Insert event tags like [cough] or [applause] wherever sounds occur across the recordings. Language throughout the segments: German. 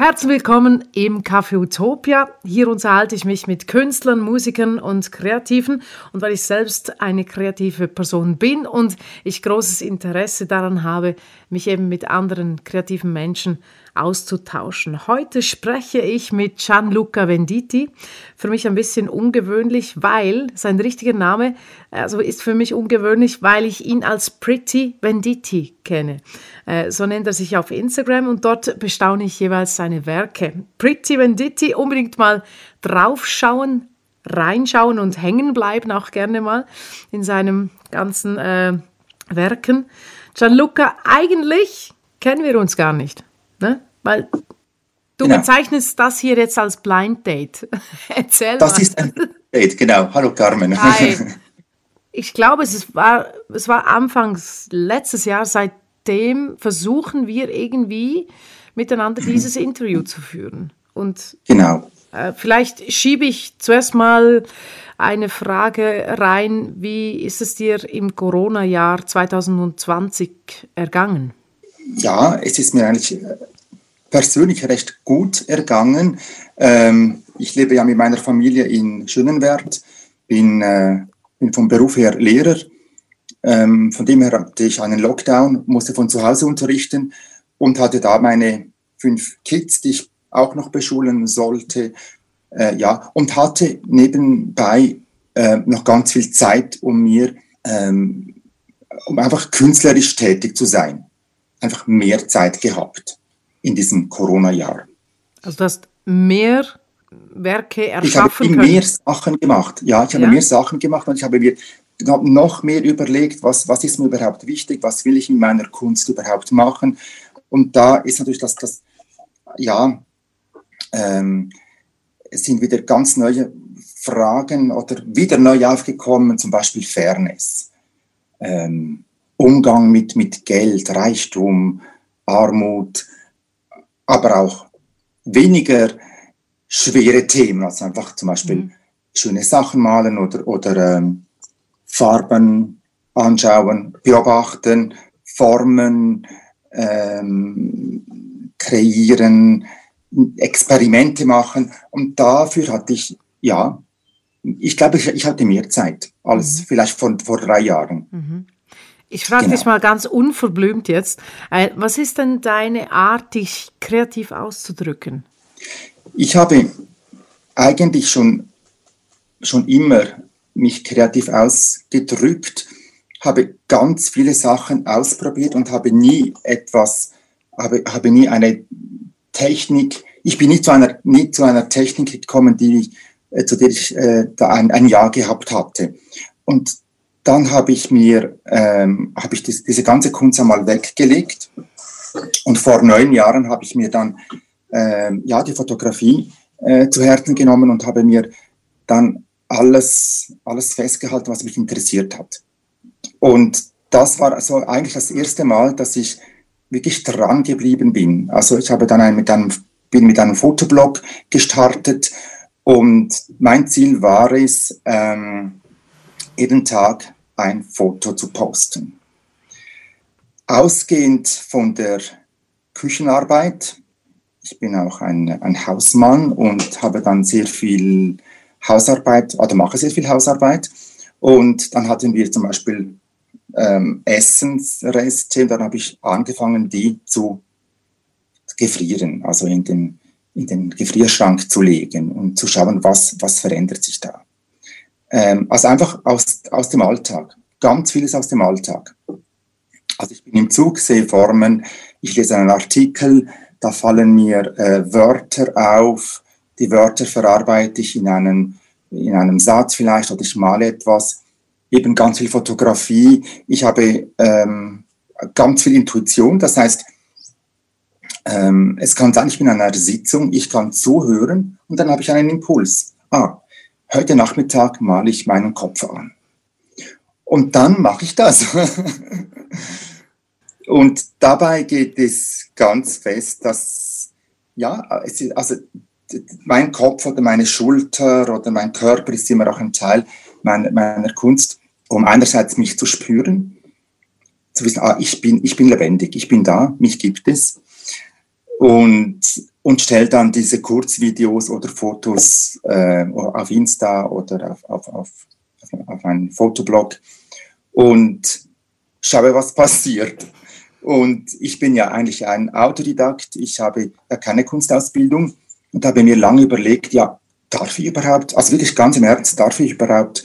Herzlich willkommen im Café Utopia. Hier unterhalte ich mich mit Künstlern, Musikern und Kreativen. Und weil ich selbst eine kreative Person bin und ich großes Interesse daran habe, mich eben mit anderen kreativen Menschen auszutauschen. Heute spreche ich mit Gianluca Venditti. Für mich ein bisschen ungewöhnlich, weil sein richtiger Name also ist für mich ungewöhnlich, weil ich ihn als Pretty Venditti kenne. Äh, so nennt er sich auf Instagram und dort bestaune ich jeweils seine Werke. Pretty Venditti, unbedingt mal draufschauen, reinschauen und hängen bleiben auch gerne mal in seinem ganzen äh, Werken. Gianluca, eigentlich kennen wir uns gar nicht. Ne? Weil du genau. bezeichnest das hier jetzt als Blind Date. [laughs] Erzähl das mal. Das ist ein Date, genau. Hallo Carmen. Hi. [laughs] Ich glaube, es war, es war anfangs letztes Jahr. Seitdem versuchen wir irgendwie miteinander dieses [clears throat] Interview zu führen. Und genau. Äh, vielleicht schiebe ich zuerst mal eine Frage rein. Wie ist es dir im Corona-Jahr 2020 ergangen? Ja, es ist mir eigentlich äh, persönlich recht gut ergangen. Ähm, ich lebe ja mit meiner Familie in Schönenwert, bin, äh, bin vom Beruf her Lehrer. Ähm, von dem her hatte ich einen Lockdown, musste von zu Hause unterrichten und hatte da meine fünf Kids, die ich auch noch beschulen sollte. Äh, ja, und hatte nebenbei äh, noch ganz viel Zeit, um mir, ähm, um einfach künstlerisch tätig zu sein. Einfach mehr Zeit gehabt in diesem Corona-Jahr. Also du hast mehr Werke erschaffen Ich habe können. mehr Sachen gemacht. Ja, ich habe ja. mehr Sachen gemacht und ich habe mir noch mehr überlegt, was, was ist mir überhaupt wichtig, was will ich in meiner Kunst überhaupt machen. Und da ist natürlich das, das ja, ähm, es sind wieder ganz neue Fragen oder wieder neu aufgekommen, zum Beispiel Fairness, ähm, Umgang mit, mit Geld, Reichtum, Armut, aber auch weniger schwere Themen, also einfach zum Beispiel mhm. schöne Sachen malen oder, oder ähm, Farben anschauen, beobachten, Formen ähm, kreieren, Experimente machen. Und dafür hatte ich, ja, ich glaube, ich, ich hatte mehr Zeit als mhm. vielleicht vor, vor drei Jahren. Mhm. Ich frage genau. dich mal ganz unverblümt jetzt, äh, was ist denn deine Art, dich kreativ auszudrücken? Ich habe eigentlich schon, schon immer mich kreativ ausgedrückt, habe ganz viele Sachen ausprobiert und habe nie etwas, habe, habe nie eine Technik, ich bin nicht zu einer, nie zu einer Technik gekommen, die, äh, zu der ich äh, da ein, ein Jahr gehabt hatte. Und dann habe ich mir, ähm, habe ich das, diese ganze Kunst einmal weggelegt. Und vor neun Jahren habe ich mir dann ähm, ja, die Fotografie äh, zu Herzen genommen und habe mir dann alles, alles festgehalten, was mich interessiert hat. Und das war also eigentlich das erste Mal, dass ich wirklich dran geblieben bin. Also ich habe dann ein, mit einem, bin mit einem Fotoblog gestartet und mein Ziel war es, ähm, jeden Tag ein Foto zu posten. Ausgehend von der Küchenarbeit, ich bin auch ein, ein Hausmann und habe dann sehr viel Hausarbeit, oder mache sehr viel Hausarbeit. Und dann hatten wir zum Beispiel ähm, Essensreste, dann habe ich angefangen, die zu gefrieren, also in den, in den Gefrierschrank zu legen und zu schauen, was, was verändert sich da. Ähm, also einfach aus, aus dem Alltag. Ganz vieles aus dem Alltag. Also ich bin im Zug, sehe Formen, ich lese einen Artikel, da fallen mir äh, Wörter auf, die Wörter verarbeite ich in einem, in einem Satz vielleicht oder ich male etwas, eben ganz viel Fotografie. Ich habe ähm, ganz viel Intuition, das heißt, ähm, es kann sein, ich bin in einer Sitzung, ich kann zuhören und dann habe ich einen Impuls. Ah, heute Nachmittag male ich meinen Kopf an. Und dann mache ich das. [laughs] und dabei geht es ganz fest, dass, ja, also mein Kopf oder meine Schulter oder mein Körper ist immer auch ein Teil meiner, meiner Kunst, um einerseits mich zu spüren, zu wissen, ah, ich bin, ich bin lebendig, ich bin da, mich gibt es. Und, und stelle dann diese Kurzvideos oder Fotos äh, auf Insta oder auf, auf, auf, auf einen Fotoblog und schaue, was passiert. Und ich bin ja eigentlich ein Autodidakt, ich habe ja keine Kunstausbildung und habe mir lange überlegt, ja, darf ich überhaupt, also wirklich ganz im Ernst, darf ich überhaupt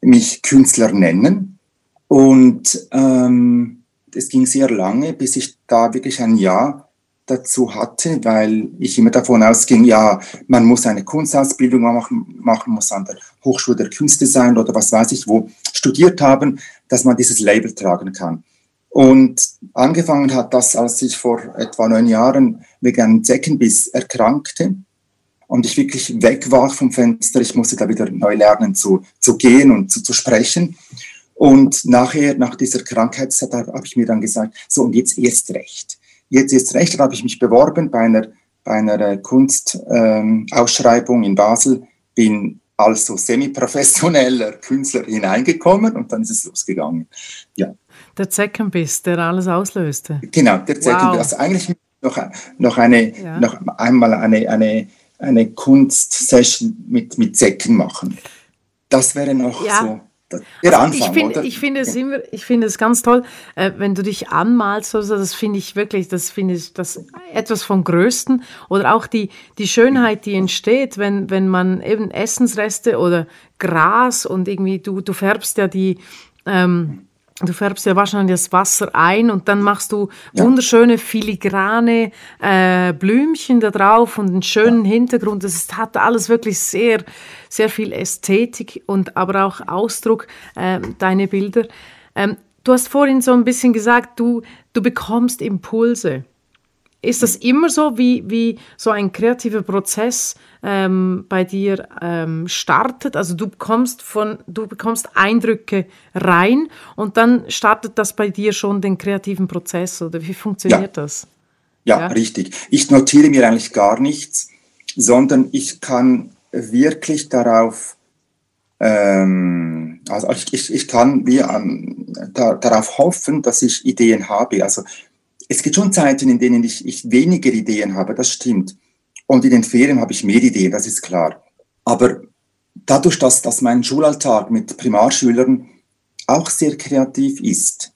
mich Künstler nennen? Und ähm, es ging sehr lange, bis ich da wirklich ein Ja dazu hatte, weil ich immer davon ausging, ja, man muss eine Kunstausbildung machen, machen muss an der Hochschule der Künste sein oder was weiß ich, wo studiert haben, dass man dieses Label tragen kann. Und angefangen hat das, als ich vor etwa neun Jahren wegen einem Zeckenbiss erkrankte und ich wirklich weg war vom Fenster. Ich musste da wieder neu lernen zu, zu gehen und zu, zu sprechen. Und nachher, nach dieser Krankheitszeit, habe ich mir dann gesagt, so und jetzt erst recht. Jetzt erst recht, da habe ich mich beworben bei einer, bei einer Kunstausschreibung ähm, in Basel, bin also semi-professioneller [laughs] Künstler hineingekommen und dann ist es losgegangen. Ja. Der Zeckenbiss, der alles auslöste. Genau, der Zeckenbiss. Wow. Also eigentlich noch, noch, eine, ja. noch einmal eine, eine, eine Kunstsession mit, mit Zecken machen. Das wäre noch ja. so der also Anfang, ich find, oder? Ich finde es immer, ich finde es ganz toll, äh, wenn du dich anmalst, also das finde ich wirklich, das finde ich das etwas vom Größten oder auch die, die Schönheit, die entsteht, wenn, wenn man eben Essensreste oder Gras und irgendwie, du, du färbst ja die, ähm, Du färbst ja wahrscheinlich das Wasser ein und dann machst du ja. wunderschöne filigrane äh, Blümchen da drauf und einen schönen ja. Hintergrund. Das hat alles wirklich sehr, sehr viel Ästhetik und aber auch Ausdruck, äh, deine Bilder. Ähm, du hast vorhin so ein bisschen gesagt, du, du bekommst Impulse. Ist das immer so, wie, wie so ein kreativer Prozess ähm, bei dir ähm, startet? Also du bekommst, von, du bekommst Eindrücke rein und dann startet das bei dir schon den kreativen Prozess oder wie funktioniert ja. das? Ja, ja, richtig. Ich notiere mir eigentlich gar nichts, sondern ich kann wirklich darauf, ähm, also ich, ich, ich kann wie an, da, darauf hoffen, dass ich Ideen habe. Also es gibt schon Zeiten, in denen ich, ich weniger Ideen habe, das stimmt. Und in den Ferien habe ich mehr Ideen, das ist klar. Aber dadurch, dass, dass mein Schulalltag mit Primarschülern auch sehr kreativ ist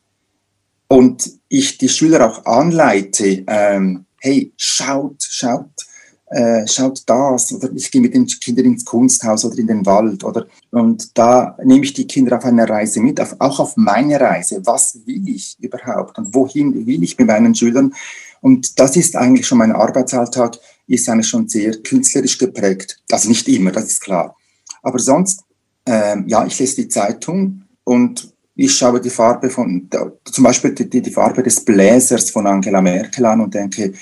und ich die Schüler auch anleite, ähm, hey, schaut, schaut, äh, schaut das, oder ich gehe mit den Kindern ins Kunsthaus oder in den Wald, oder und da nehme ich die Kinder auf eine Reise mit, auf, auch auf meine Reise. Was will ich überhaupt und wohin will ich mit meinen Schülern? Und das ist eigentlich schon mein Arbeitsalltag, ist eigentlich schon sehr künstlerisch geprägt. Also nicht immer, das ist klar. Aber sonst, ähm, ja, ich lese die Zeitung und ich schaue die Farbe von, zum Beispiel die, die Farbe des Bläsers von Angela Merkel an und denke,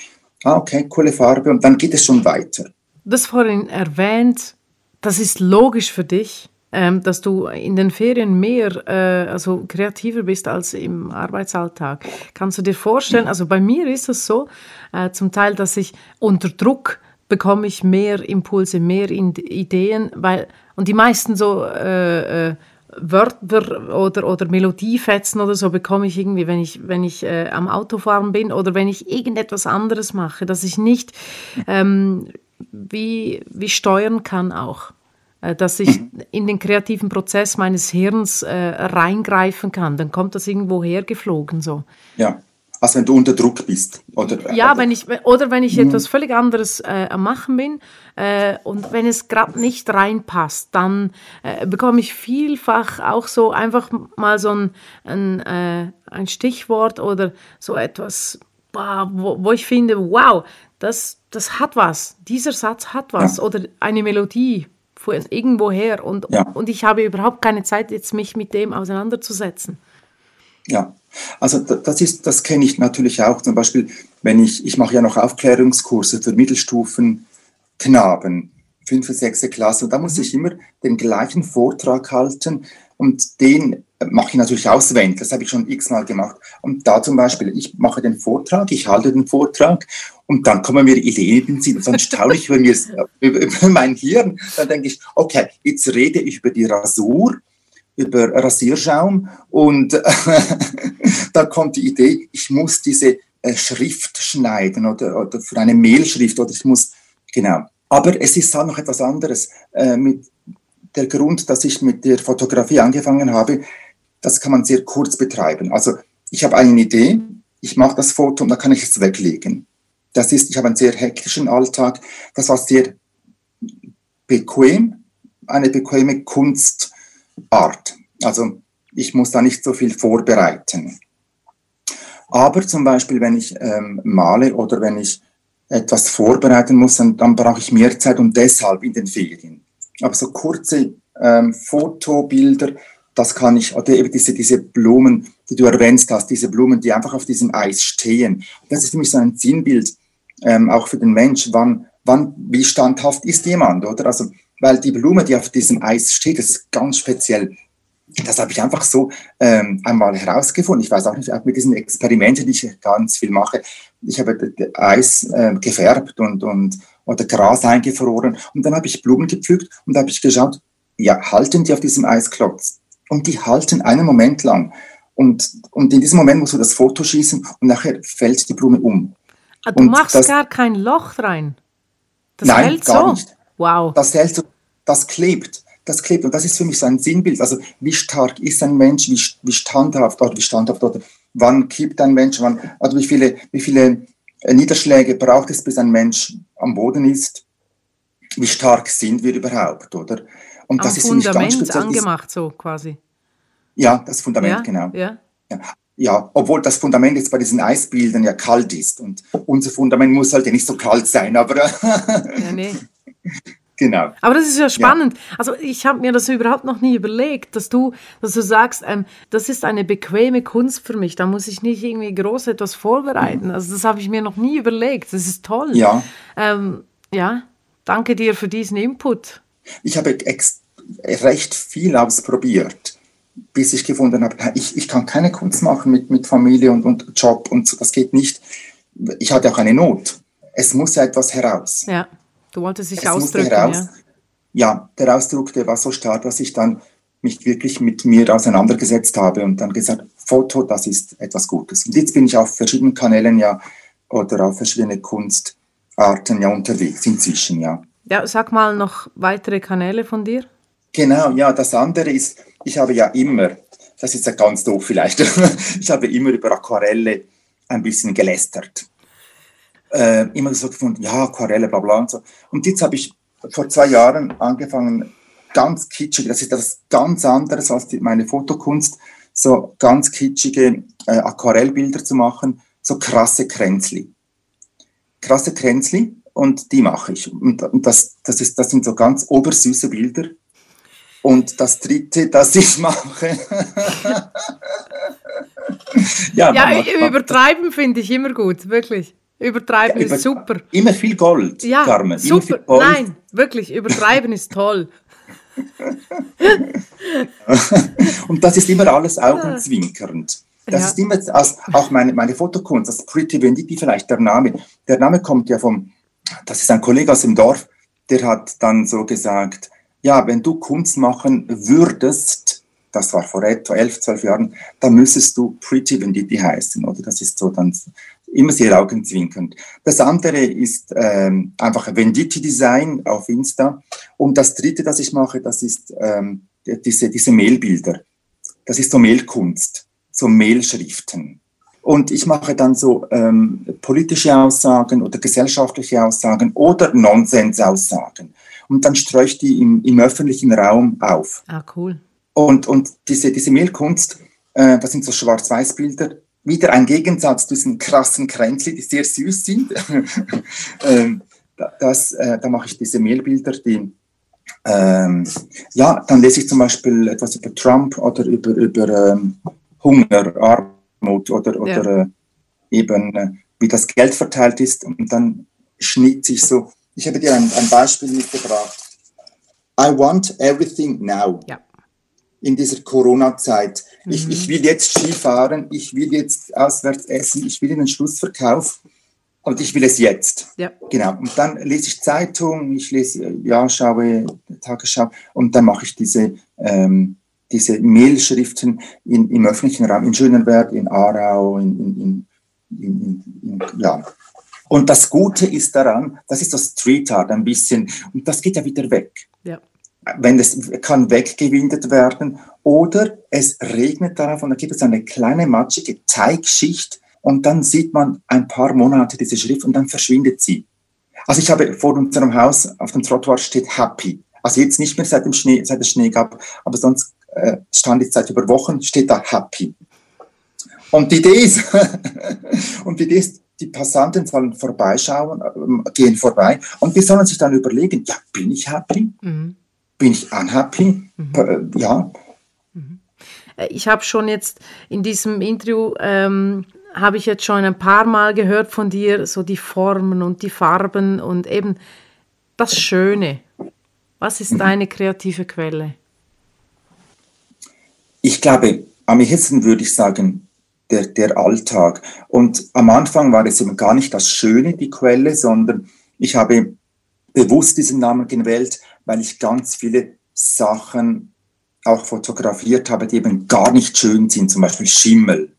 ah, okay, coole Farbe und dann geht es schon weiter. Das vorhin erwähnt, das ist logisch für dich, ähm, dass du in den Ferien mehr, äh, also kreativer bist als im Arbeitsalltag. Kannst du dir vorstellen, also bei mir ist es so, äh, zum Teil, dass ich unter Druck bekomme ich mehr Impulse, mehr Ideen, weil, und die meisten so äh, äh Wörter oder, oder Melodiefetzen oder so bekomme ich irgendwie, wenn ich, wenn ich äh, am Autofahren bin oder wenn ich irgendetwas anderes mache, dass ich nicht ähm, wie, wie steuern kann auch. Äh, dass ich in den kreativen Prozess meines Hirns äh, reingreifen kann. Dann kommt das irgendwo hergeflogen so. Ja. Also wenn du unter Druck bist. Oder, ja, oder? wenn ich, oder wenn ich mhm. etwas völlig anderes äh, am Machen bin äh, und wenn es gerade nicht reinpasst, dann äh, bekomme ich vielfach auch so einfach mal so ein, ein, äh, ein Stichwort oder so etwas, wo, wo ich finde, wow, das, das hat was, dieser Satz hat was ja. oder eine Melodie von irgendwoher und, ja. und ich habe überhaupt keine Zeit, jetzt mich mit dem auseinanderzusetzen. Ja, also das ist, das kenne ich natürlich auch. Zum Beispiel, wenn ich, ich mache ja noch Aufklärungskurse für Mittelstufenknaben, fünfte, sechste Klasse, und da muss mhm. ich immer den gleichen Vortrag halten und den mache ich natürlich auswendig. Das habe ich schon x-mal gemacht. Und da zum Beispiel, ich mache den Vortrag, ich halte den Vortrag und dann kommen mir Ideen in den Sinn. Und dann staune ich über, mir, [laughs] über, über mein Hirn. Dann denke ich, okay, jetzt rede ich über die Rasur über Rasierschaum und [laughs] da kommt die Idee, ich muss diese äh, Schrift schneiden oder, oder für eine Mailschrift oder ich muss, genau. Aber es ist halt noch etwas anderes. Äh, mit der Grund, dass ich mit der Fotografie angefangen habe, das kann man sehr kurz betreiben. Also ich habe eine Idee, ich mache das Foto und dann kann ich es weglegen. Das ist, ich habe einen sehr hektischen Alltag. Das war sehr bequem, eine bequeme Kunstart. Also ich muss da nicht so viel vorbereiten. Aber zum Beispiel, wenn ich ähm, male oder wenn ich etwas vorbereiten muss, dann, dann brauche ich mehr Zeit und deshalb in den Ferien. Aber so kurze ähm, Fotobilder, das kann ich, oder eben diese, diese Blumen, die du erwähnt hast, diese Blumen, die einfach auf diesem Eis stehen. Das ist für mich so ein Sinnbild, ähm, auch für den Mensch, wann, wann, wie standhaft ist jemand, oder? Also, weil die Blume, die auf diesem Eis steht, ist ganz speziell. Das habe ich einfach so ähm, einmal herausgefunden. Ich weiß auch nicht, auch mit diesen Experimenten, die ich ganz viel mache. Ich habe Eis äh, gefärbt und, und oder Gras eingefroren und dann habe ich Blumen gepflückt und da habe ich geschaut, ja, halten die auf diesem Eisklotz? Und die halten einen Moment lang. Und, und in diesem Moment musst du das Foto schießen und nachher fällt die Blume um. Ah, du und machst das, gar kein Loch rein. Das nein, hält gar so. nicht. Wow. Das hält so, das klebt. Das klebt. Und das ist für mich so ein Sinnbild. Also, wie stark ist ein Mensch, wie, wie standhaft oder wie standhaft oder wann kippt ein Mensch, wann, also wie viele, wie viele äh, Niederschläge braucht es, bis ein Mensch am Boden ist? Wie stark sind wir überhaupt, oder? Und das am ist Fundament ganz speziell, angemacht, so quasi. Ja, das Fundament, ja, genau. Ja. ja. Ja, obwohl das Fundament jetzt bei diesen Eisbildern ja kalt ist. Und unser Fundament muss halt ja nicht so kalt sein, aber. ja, nee. [laughs] Genau. Aber das ist ja spannend. Ja. Also ich habe mir das überhaupt noch nie überlegt, dass du, dass du sagst, ähm, das ist eine bequeme Kunst für mich. Da muss ich nicht irgendwie groß etwas vorbereiten. Mhm. Also das habe ich mir noch nie überlegt. Das ist toll. Ja. Ähm, ja. Danke dir für diesen Input. Ich habe recht viel ausprobiert, bis ich gefunden habe, ich, ich kann keine Kunst machen mit, mit Familie und, und Job und so. Das geht nicht. Ich hatte auch eine Not. Es muss ja etwas heraus. Ja. Du wolltest dich es ausdrücken, heraus, ja? Ja, der Ausdruck, der war so stark, dass ich dann mich wirklich mit mir auseinandergesetzt habe und dann gesagt, Foto, das ist etwas Gutes. Und jetzt bin ich auf verschiedenen Kanälen ja oder auf verschiedene Kunstarten ja unterwegs inzwischen, ja. Ja, sag mal noch weitere Kanäle von dir. Genau, ja, das andere ist, ich habe ja immer, das ist ja ganz doof vielleicht, [laughs] ich habe immer über Aquarelle ein bisschen gelästert äh, immer so gefunden, ja, Aquarelle, bla bla und so. Und jetzt habe ich vor zwei Jahren angefangen, ganz kitschig, das ist etwas ganz anderes als die, meine Fotokunst, so ganz kitschige äh, Aquarellbilder zu machen, so krasse Kränzli. Krasse Kränzli und die mache ich. Und, und das, das, ist, das sind so ganz obersüße Bilder. Und das dritte, das ich mache. [laughs] ja, ja übertreiben finde ich immer gut, wirklich. Übertreiben ja, über, ist super. Immer viel Gold, ja, Carmen. Super. Gold. Nein, wirklich, übertreiben ist toll. [laughs] und das ist immer alles augenzwinkernd. Das ja. ist immer als, auch meine, meine Fotokunst, das Pretty Venditi vielleicht der Name. Der Name kommt ja vom, das ist ein Kollege aus dem Dorf, der hat dann so gesagt, ja, wenn du Kunst machen würdest, das war vor etwa elf, zwölf Jahren, dann müsstest du Pretty Venditi heißen, oder? Das ist so dann immer sehr augenzwinkernd. Das andere ist ähm, einfach Venditti Design auf Insta. Und das dritte, das ich mache, das ist ähm, diese, diese Mailbilder. Das ist so Mailkunst, so Mailschriften. Und ich mache dann so ähm, politische Aussagen oder gesellschaftliche Aussagen oder Nonsensaussagen. Und dann streue ich die im, im öffentlichen Raum auf. Ah, cool. Und, und diese, diese Mailkunst, äh, das sind so Schwarz-Weiß-Bilder, wieder ein Gegensatz zu diesen krassen Kränzli, die sehr süß sind. [laughs] ähm, das, äh, da mache ich diese Mehlbilder, die ähm, ja, dann lese ich zum Beispiel etwas über Trump oder über, über ähm, Hunger, Armut oder, oder ja. äh, eben äh, wie das Geld verteilt ist und dann schnitze ich so. Ich habe dir ein, ein Beispiel mitgebracht. I want everything now. Ja in dieser Corona-Zeit. Mhm. Ich, ich will jetzt Skifahren, ich will jetzt auswärts essen, ich will in den Schlussverkauf und ich will es jetzt. Ja. Genau. Und dann lese ich Zeitung, ich lese, ja, schaue Tagesschau und dann mache ich diese, ähm, diese Mailschriften in, im öffentlichen Raum, in Schöneberg, in Aarau, in, in, in, in, ja. Und das Gute ist daran, das ist das Street Art ein bisschen, und das geht ja wieder weg. Ja. Wenn es kann weggewindet werden oder es regnet darauf und dann gibt es eine kleine matschige Teigschicht und dann sieht man ein paar Monate diese Schrift und dann verschwindet sie. Also ich habe vor unserem Haus auf dem Trottoir steht Happy. Also jetzt nicht mehr seit dem Schnee, seit es Schnee gab, aber sonst äh, stand jetzt seit über Wochen steht da Happy. Und die Idee ist, [laughs] und die Idee ist, die Passanten sollen vorbeischauen, äh, gehen vorbei und die sollen sich dann überlegen, ja, bin ich happy? Mhm. Bin ich unhappy? Mhm. Äh, ja. Mhm. Äh, ich habe schon jetzt in diesem Interview, ähm, habe ich jetzt schon ein paar Mal gehört von dir, so die Formen und die Farben und eben das Schöne. Was ist mhm. deine kreative Quelle? Ich glaube, am ehesten würde ich sagen, der, der Alltag. Und am Anfang war es eben gar nicht das Schöne, die Quelle, sondern ich habe bewusst diesen Namen gewählt, weil ich ganz viele Sachen auch fotografiert habe, die eben gar nicht schön sind, zum Beispiel Schimmel.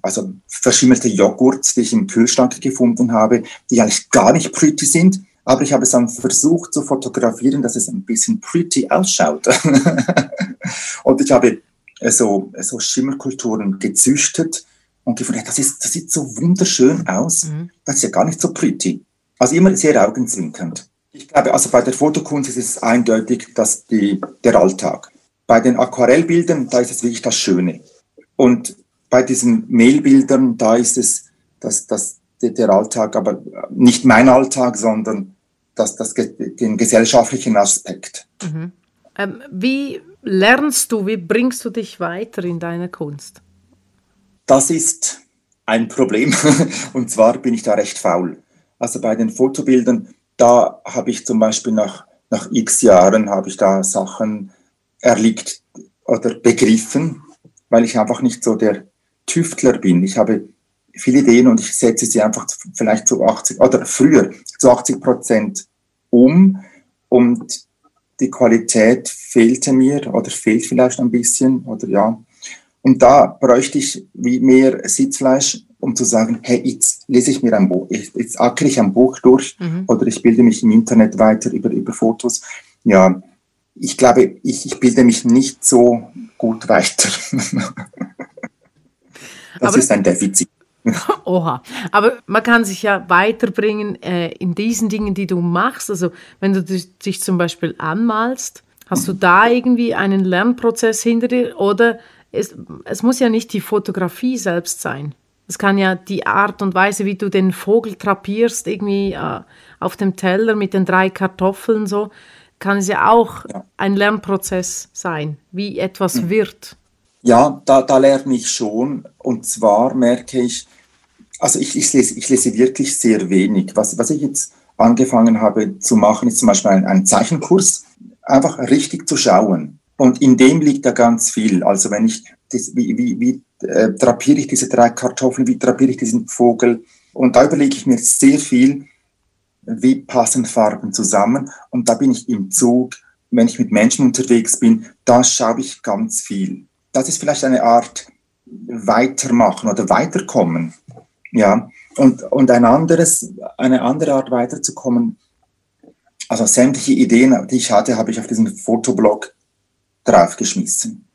Also verschimmelte Joghurts, die ich im Kühlschrank gefunden habe, die eigentlich gar nicht pretty sind, aber ich habe es dann versucht zu fotografieren, dass es ein bisschen pretty ausschaut. [laughs] und ich habe so, so Schimmerkulturen gezüchtet und gefunden, das, ist, das sieht so wunderschön aus, mhm. das ist ja gar nicht so pretty. Also immer sehr augenzwinkernd. Ich glaube, also bei der Fotokunst ist es eindeutig, dass die, der Alltag. Bei den Aquarellbildern, da ist es wirklich das Schöne. Und bei diesen Mailbildern, da ist es das, das, der Alltag, aber nicht mein Alltag, sondern das, das, den gesellschaftlichen Aspekt. Mhm. Ähm, wie lernst du, wie bringst du dich weiter in deiner Kunst? Das ist ein Problem. [laughs] Und zwar bin ich da recht faul. Also bei den Fotobildern, da habe ich zum Beispiel nach, nach x Jahren habe ich da Sachen erliegt oder begriffen, weil ich einfach nicht so der Tüftler bin. Ich habe viele Ideen und ich setze sie einfach vielleicht zu 80 oder früher zu 80 Prozent um und die Qualität fehlte mir oder fehlt vielleicht ein bisschen oder ja. Und da bräuchte ich wie mehr Sitzfleisch, um zu sagen, hey, jetzt lese ich mir ein Buch, jetzt ackere ich ein Buch durch mhm. oder ich bilde mich im Internet weiter über, über Fotos. Ja, ich glaube, ich, ich bilde mich nicht so gut weiter. [laughs] das Aber ist ein Defizit. [laughs] Oha. Aber man kann sich ja weiterbringen äh, in diesen Dingen, die du machst. Also wenn du dich zum Beispiel anmalst, hast du da irgendwie einen Lernprozess hinter dir oder es, es muss ja nicht die Fotografie selbst sein. Es kann ja die Art und Weise, wie du den Vogel trapierst, irgendwie äh, auf dem Teller mit den drei Kartoffeln so, kann es ja auch ja. ein Lernprozess sein, wie etwas mhm. wird. Ja, da, da lerne ich schon. Und zwar merke ich, also ich, ich, lese, ich lese wirklich sehr wenig. Was, was ich jetzt angefangen habe zu machen, ist zum Beispiel ein, ein Zeichenkurs, einfach richtig zu schauen. Und in dem liegt da ganz viel. Also wenn ich, das, wie, wie, wie äh, drapiere ich diese drei Kartoffeln, wie drapiere ich diesen Vogel? Und da überlege ich mir sehr viel, wie passen Farben zusammen. Und da bin ich im Zug, wenn ich mit Menschen unterwegs bin, da schaue ich ganz viel das ist vielleicht eine Art Weitermachen oder Weiterkommen. Ja, und, und ein anderes, eine andere Art weiterzukommen, also sämtliche Ideen, die ich hatte, habe ich auf diesen Fotoblog draufgeschmissen.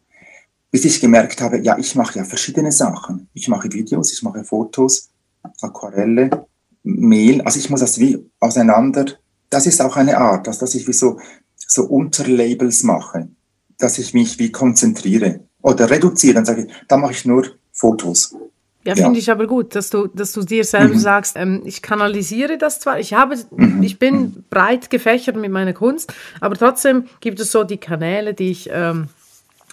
Bis ich gemerkt habe, ja, ich mache ja verschiedene Sachen. Ich mache Videos, ich mache Fotos, Aquarelle, Mehl, also ich muss das wie auseinander, das ist auch eine Art, dass, dass ich wie so, so Unterlabels mache, dass ich mich wie konzentriere oder reduziere, dann sage ich, da mache ich nur Fotos. Ja, ja. finde ich aber gut, dass du, dass du dir selber mhm. sagst, ähm, ich kanalisiere das zwar, ich habe, mhm. ich bin mhm. breit gefächert mit meiner Kunst, aber trotzdem gibt es so die Kanäle, die ich ähm,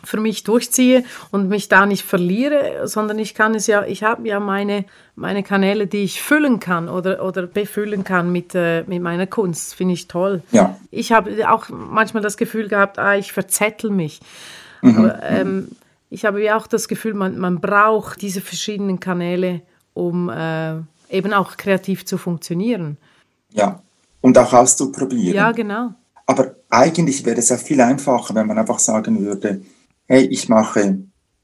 für mich durchziehe und mich da nicht verliere, sondern ich kann es ja, ich habe ja meine, meine Kanäle, die ich füllen kann oder, oder befüllen kann mit, äh, mit meiner Kunst. Finde ich toll. Ja. Ich habe auch manchmal das Gefühl gehabt, ah, ich verzettel mich. Mhm. Aber, ähm, ich habe ja auch das Gefühl, man, man braucht diese verschiedenen Kanäle, um äh, eben auch kreativ zu funktionieren. Ja, und auch auszuprobieren. Ja, genau. Aber eigentlich wäre es ja viel einfacher, wenn man einfach sagen würde, hey, ich mache,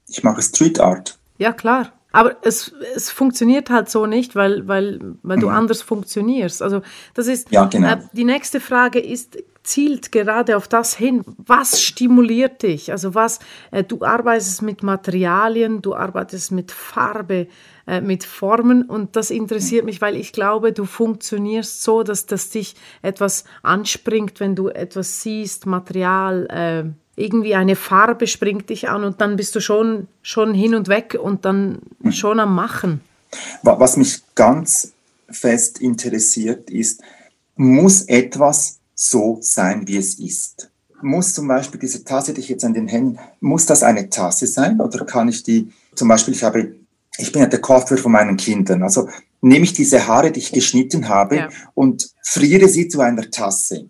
ich mache Street Art. Ja, klar. Aber es, es funktioniert halt so nicht, weil, weil, weil du mhm. anders funktionierst. Also das ist ja, genau. äh, die nächste Frage ist, zielt gerade auf das hin. Was stimuliert dich? Also was, äh, du arbeitest mit Materialien, du arbeitest mit Farbe, äh, mit Formen und das interessiert mich, weil ich glaube, du funktionierst so, dass das dich etwas anspringt, wenn du etwas siehst, Material, äh, irgendwie eine Farbe springt dich an und dann bist du schon, schon hin und weg und dann mhm. schon am Machen. Was mich ganz fest interessiert ist, muss etwas so sein, wie es ist? Muss zum Beispiel diese Tasse, die ich jetzt an den Händen, muss das eine Tasse sein oder kann ich die, zum Beispiel, ich habe, ich bin ja der Coiffeur von meinen Kindern, also nehme ich diese Haare, die ich geschnitten habe ja. und friere sie zu einer Tasse.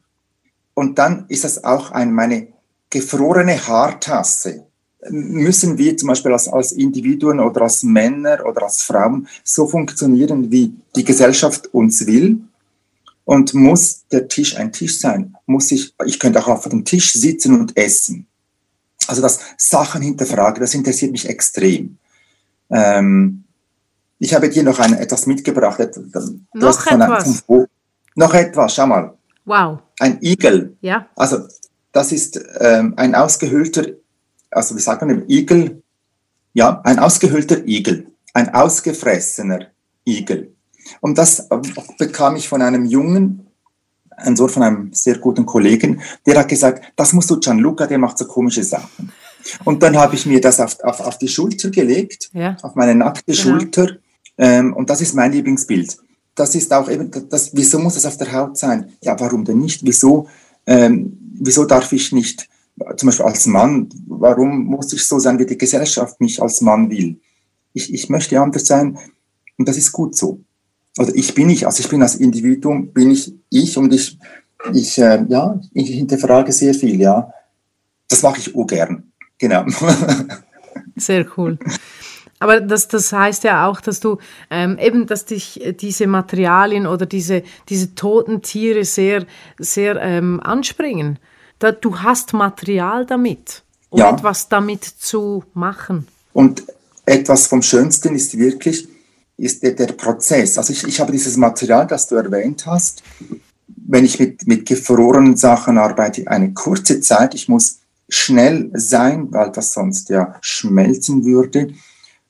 Und dann ist das auch ein, meine gefrorene Haartasse müssen wir zum Beispiel als, als Individuen oder als Männer oder als Frauen so funktionieren, wie die Gesellschaft uns will. Und muss der Tisch ein Tisch sein? Muss ich, ich könnte auch auf dem Tisch sitzen und essen. Also das Sachen hinterfragen, das interessiert mich extrem. Ähm, ich habe dir noch ein, etwas mitgebracht. Noch etwas? Noch etwas, schau mal. Wow. Ein Igel. Ja. Also das ist ähm, ein ausgehöhlter, also wie sagt man, Igel, ja, ein ausgehöhlter Igel, ein ausgefressener Igel. Und das ähm, bekam ich von einem Jungen, ein Sohn von einem sehr guten Kollegen, der hat gesagt, das musst du Gianluca, der macht so komische Sachen. Und dann habe ich mir das auf, auf, auf die Schulter gelegt, ja. auf meine nackte genau. Schulter. Ähm, und das ist mein Lieblingsbild. Das ist auch eben, das, wieso muss das auf der Haut sein? Ja, warum denn nicht? Wieso ähm, wieso darf ich nicht, zum Beispiel als Mann, warum muss ich so sein, wie die Gesellschaft mich als Mann will? Ich, ich möchte anders sein und das ist gut so. Oder ich bin ich, also ich bin als Individuum, bin ich ich und ich, ich, äh, ja, ich hinterfrage sehr viel, ja. Das mache ich ungern, genau. [laughs] Sehr cool. Aber das, das heißt ja auch, dass du ähm, eben, dass dich diese Materialien oder diese, diese toten Tiere sehr, sehr ähm, anspringen. Da, du hast Material damit, um ja. etwas damit zu machen. Und etwas vom Schönsten ist wirklich ist der, der Prozess. Also ich, ich habe dieses Material, das du erwähnt hast. Wenn ich mit, mit gefrorenen Sachen arbeite, eine kurze Zeit, ich muss schnell sein, weil das sonst ja schmelzen würde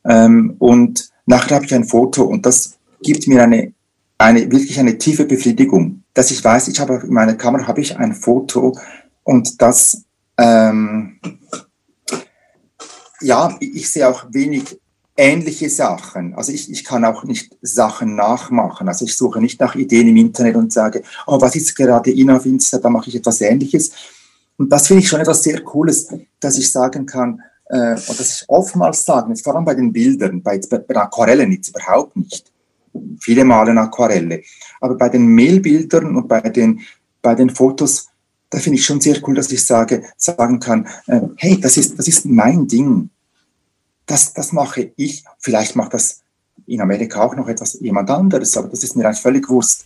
ähm, und nachher habe ich ein Foto und das gibt mir eine, eine, wirklich eine tiefe Befriedigung, dass ich weiß, ich habe in meiner Kamera habe ich ein Foto und das, ähm, ja, ich sehe auch wenig ähnliche Sachen. Also ich, ich kann auch nicht Sachen nachmachen. Also ich suche nicht nach Ideen im Internet und sage, oh, was ist gerade in auf Insta, da mache ich etwas Ähnliches. Und das finde ich schon etwas sehr Cooles, dass ich sagen kann, äh, und das ich oftmals sage, vor allem bei den Bildern, bei, bei Aquarellen jetzt überhaupt nicht. Viele malen Aquarelle. Aber bei den Mailbildern und bei den, bei den Fotos, da finde ich schon sehr cool, dass ich sage, sagen kann, äh, hey, das ist, das ist mein Ding. Das, das mache ich. Vielleicht macht das in Amerika auch noch etwas jemand anderes, aber das ist mir eigentlich völlig wurscht.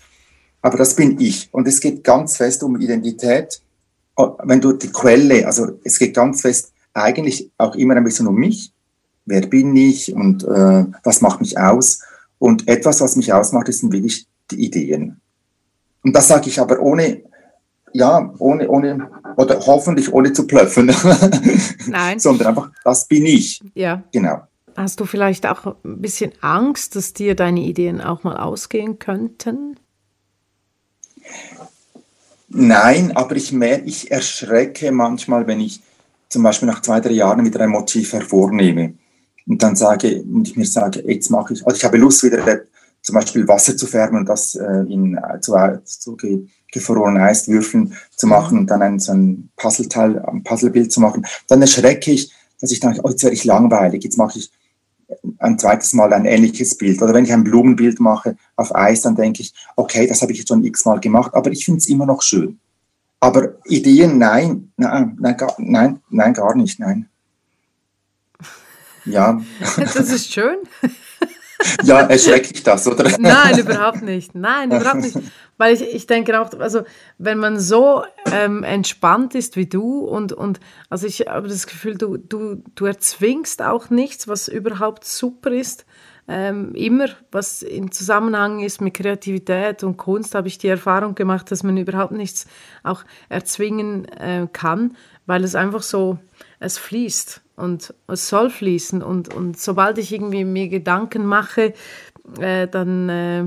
Aber das bin ich. Und es geht ganz fest um Identität. Oh, wenn du die Quelle, also es geht ganz fest eigentlich auch immer ein bisschen um mich. Wer bin ich und äh, was macht mich aus? Und etwas, was mich ausmacht, sind wirklich die Ideen. Und das sage ich aber ohne, ja, ohne, ohne, oder hoffentlich ohne zu plöffen. [laughs] Nein. Sondern einfach, das bin ich. Ja. Genau. Hast du vielleicht auch ein bisschen Angst, dass dir deine Ideen auch mal ausgehen könnten? Nein, aber ich merke, ich erschrecke manchmal, wenn ich zum Beispiel nach zwei, drei Jahren wieder ein Motiv hervornehme und dann sage und ich mir sage, jetzt mache ich, also ich habe Lust wieder äh, zum Beispiel Wasser zu färben und das äh, in äh, zu, zu gefrorenen Eiswürfeln zu machen und dann ein, so ein Puzzleteil, ein Puzzlebild zu machen, dann erschrecke ich, dass ich denke, oh, jetzt werde ich langweilig, jetzt mache ich ein zweites Mal ein ähnliches Bild. Oder wenn ich ein Blumenbild mache auf Eis, dann denke ich, okay, das habe ich jetzt schon x-mal gemacht, aber ich finde es immer noch schön. Aber Ideen, nein, nein, nein, gar, nein, nein, gar nicht, nein. Ja. [laughs] Das ist schön. [laughs] Ja, erschreckt dich das, oder? Nein, überhaupt [laughs] nicht. Nein, überhaupt nicht. weil ich, ich denke auch, also wenn man so ähm, entspannt ist wie du und, und also ich habe das Gefühl, du, du, du erzwingst auch nichts, was überhaupt super ist. Ähm, immer, was in Zusammenhang ist mit Kreativität und Kunst, habe ich die Erfahrung gemacht, dass man überhaupt nichts auch erzwingen äh, kann, weil es einfach so, es fließt und es soll fließen und, und sobald ich irgendwie mir Gedanken mache, äh, dann, äh,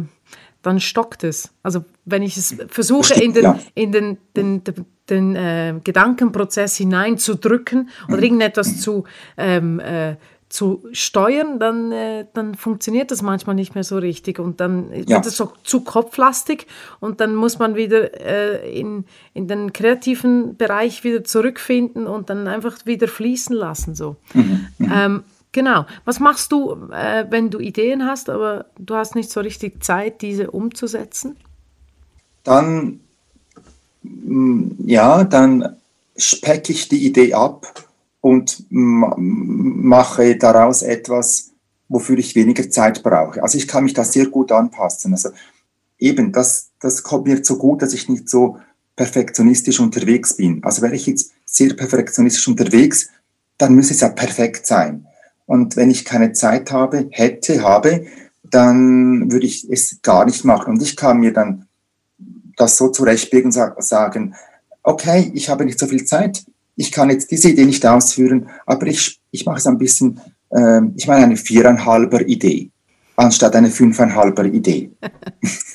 dann stockt es. Also wenn ich es versuche in den, ja. in den, den, den, den äh, Gedankenprozess hineinzudrücken oder irgendetwas zu ähm, äh, zu steuern, dann, äh, dann funktioniert das manchmal nicht mehr so richtig und dann ja. wird es so zu kopflastig und dann muss man wieder äh, in, in den kreativen Bereich wieder zurückfinden und dann einfach wieder fließen lassen. So. Mhm. Mhm. Ähm, genau. Was machst du, äh, wenn du Ideen hast, aber du hast nicht so richtig Zeit, diese umzusetzen? Dann, mm, ja, dann specke ich die Idee ab und mache daraus etwas, wofür ich weniger Zeit brauche. Also ich kann mich da sehr gut anpassen. Also eben, das, das kommt mir so gut, dass ich nicht so perfektionistisch unterwegs bin. Also wäre ich jetzt sehr perfektionistisch unterwegs, dann müsste es ja perfekt sein. Und wenn ich keine Zeit habe, hätte, habe, dann würde ich es gar nicht machen. Und ich kann mir dann das so zurechtbiegen und sagen, okay, ich habe nicht so viel Zeit, ich kann jetzt diese Idee nicht ausführen, aber ich, ich mache es ein bisschen, äh, ich meine eine viereinhalber Idee, anstatt eine fünfeinhalber Idee.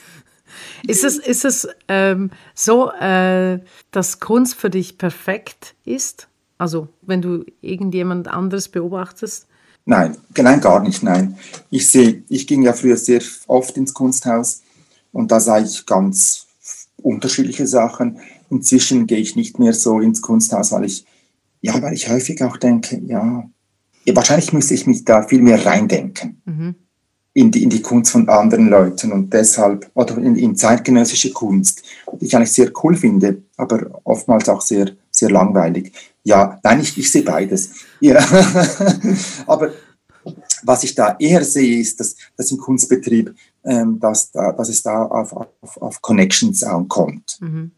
[laughs] ist es, ist es ähm, so, äh, dass Kunst für dich perfekt ist? Also wenn du irgendjemand anderes beobachtest? Nein, nein, gar nicht, nein. Ich sehe, ich ging ja früher sehr oft ins Kunsthaus und da sah ich ganz unterschiedliche Sachen. Inzwischen gehe ich nicht mehr so ins Kunsthaus, weil ich, ja, weil ich häufig auch denke, ja, ja wahrscheinlich müsste ich mich da viel mehr reindenken mhm. in, die, in die Kunst von anderen Leuten und deshalb, oder in, in zeitgenössische Kunst, die ich eigentlich sehr cool finde, aber oftmals auch sehr, sehr langweilig. Ja, nein, ich, ich sehe beides. [laughs] Ja. aber was ich da eher sehe, ist, dass, dass im Kunstbetrieb, ähm, dass, da, dass es da auf, auf, auf Connections ankommt. Mhm.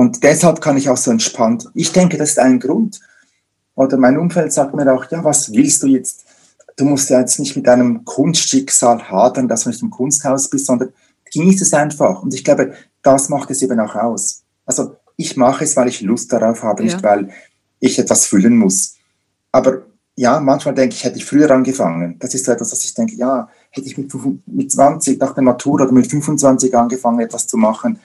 Und deshalb kann ich auch so entspannt, ich denke, das ist ein Grund. Oder mein Umfeld sagt mir auch, ja, was willst du jetzt? Du musst ja jetzt nicht mit deinem Kunstschicksal hadern, dass du nicht im Kunsthaus bist, sondern genieße es einfach. Und ich glaube, das macht es eben auch aus. Also ich mache es, weil ich Lust darauf habe, ja. nicht weil ich etwas füllen muss. Aber ja, manchmal denke ich, hätte ich früher angefangen. Das ist so etwas, was ich denke, ja, hätte ich mit, mit 20 nach der Matura oder mit 25 angefangen, etwas zu machen,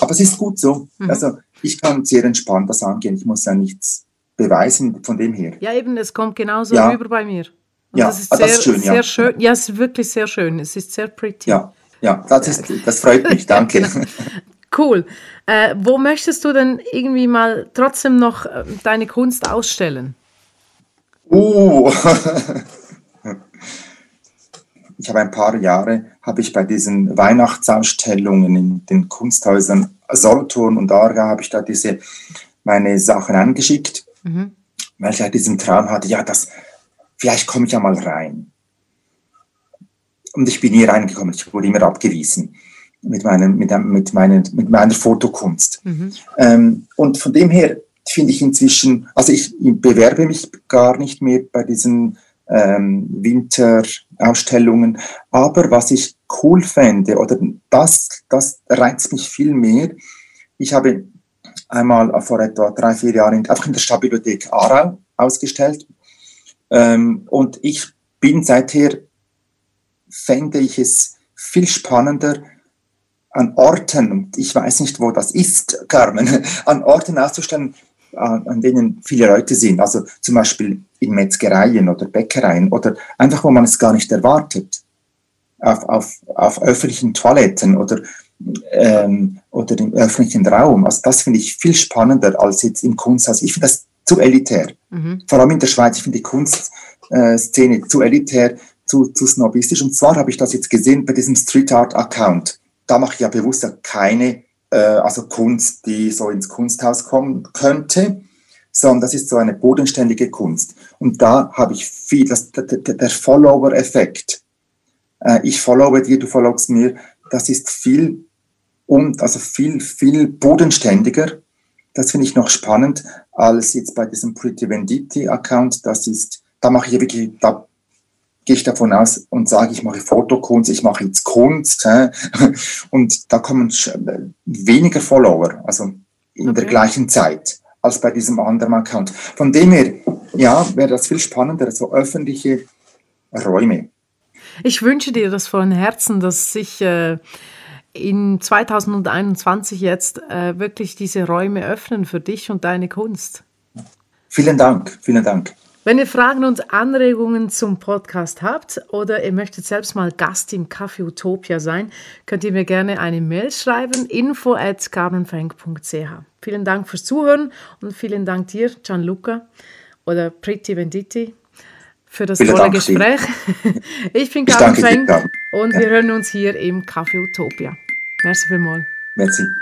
aber es ist gut so. Mhm. Also ich kann sehr entspannt das angehen. Ich muss ja nichts beweisen von dem her. Ja, eben, es kommt genauso ja. rüber bei mir. Und ja, das ist, sehr, das ist schön, sehr ja. schön. Ja, es ist wirklich sehr schön. Es ist sehr pretty. Ja, ja das, ist, das freut mich. [laughs] Danke. Genau. Cool. Äh, wo möchtest du denn irgendwie mal trotzdem noch äh, deine Kunst ausstellen? Uh, [laughs] ich habe ein paar Jahre, habe ich bei diesen Weihnachtsausstellungen in den Kunsthäusern Solothurn und Aargau, habe ich da diese, meine Sachen angeschickt, mhm. weil ich halt diesen Traum hatte, ja, das, vielleicht komme ich ja mal rein. Und ich bin nie reingekommen, ich wurde immer abgewiesen mit, meinem, mit, mit, meinen, mit meiner Fotokunst. Mhm. Ähm, und von dem her finde ich inzwischen, also ich bewerbe mich gar nicht mehr bei diesen ähm, Winterausstellungen. Aber was ich cool fände, oder das, das reizt mich viel mehr, ich habe einmal vor etwa drei, vier Jahren einfach in der Stadtbibliothek Aarau ausgestellt. Ähm, und ich bin seither, fände ich es viel spannender, an Orten, ich weiß nicht, wo das ist, Carmen, [laughs] an Orten auszustellen, an, an denen viele Leute sind. Also zum Beispiel in Metzgereien oder Bäckereien oder einfach, wo man es gar nicht erwartet. Auf, auf, auf öffentlichen Toiletten oder, ähm, oder im öffentlichen Raum. Also das finde ich viel spannender als jetzt im Kunsthaus. Ich finde das zu elitär. Mhm. Vor allem in der Schweiz. Ich finde die Kunstszene äh, zu elitär, zu, zu snobistisch. Und zwar habe ich das jetzt gesehen bei diesem Street Art Account. Da mache ich ja bewusst keine äh, also Kunst, die so ins Kunsthaus kommen könnte, sondern das ist so eine bodenständige Kunst. Und da habe ich viel, das, der, der Follower-Effekt. Äh, ich followe dir, du followst mir, das ist viel und also viel, viel bodenständiger. Das finde ich noch spannend als jetzt bei diesem Pretty Venditti Account. Das ist, da mache ich wirklich, da gehe ich davon aus und sage, ich mache Fotokunst, ich mache jetzt Kunst. Hä? [laughs] Und da kommen weniger Follower, also in okay. der gleichen Zeit als bei diesem anderen Account. Von dem her, ja, wäre das viel spannender, so öffentliche Räume. Ich wünsche dir das von Herzen, dass sich äh, in 2021 jetzt äh, wirklich diese Räume öffnen für dich und deine Kunst. Vielen Dank, vielen Dank. Wenn ihr Fragen und Anregungen zum Podcast habt oder ihr möchtet selbst mal Gast im Café Utopia sein, könnt ihr mir gerne eine Mail schreiben, info at Vielen Dank fürs Zuhören und vielen Dank dir, Gianluca oder Pretty Venditti, für das vielen tolle Dank, Gespräch. [laughs] ich bin Carmen Fenk und wir hören uns hier im Café Utopia. Merci vielmals. Merci.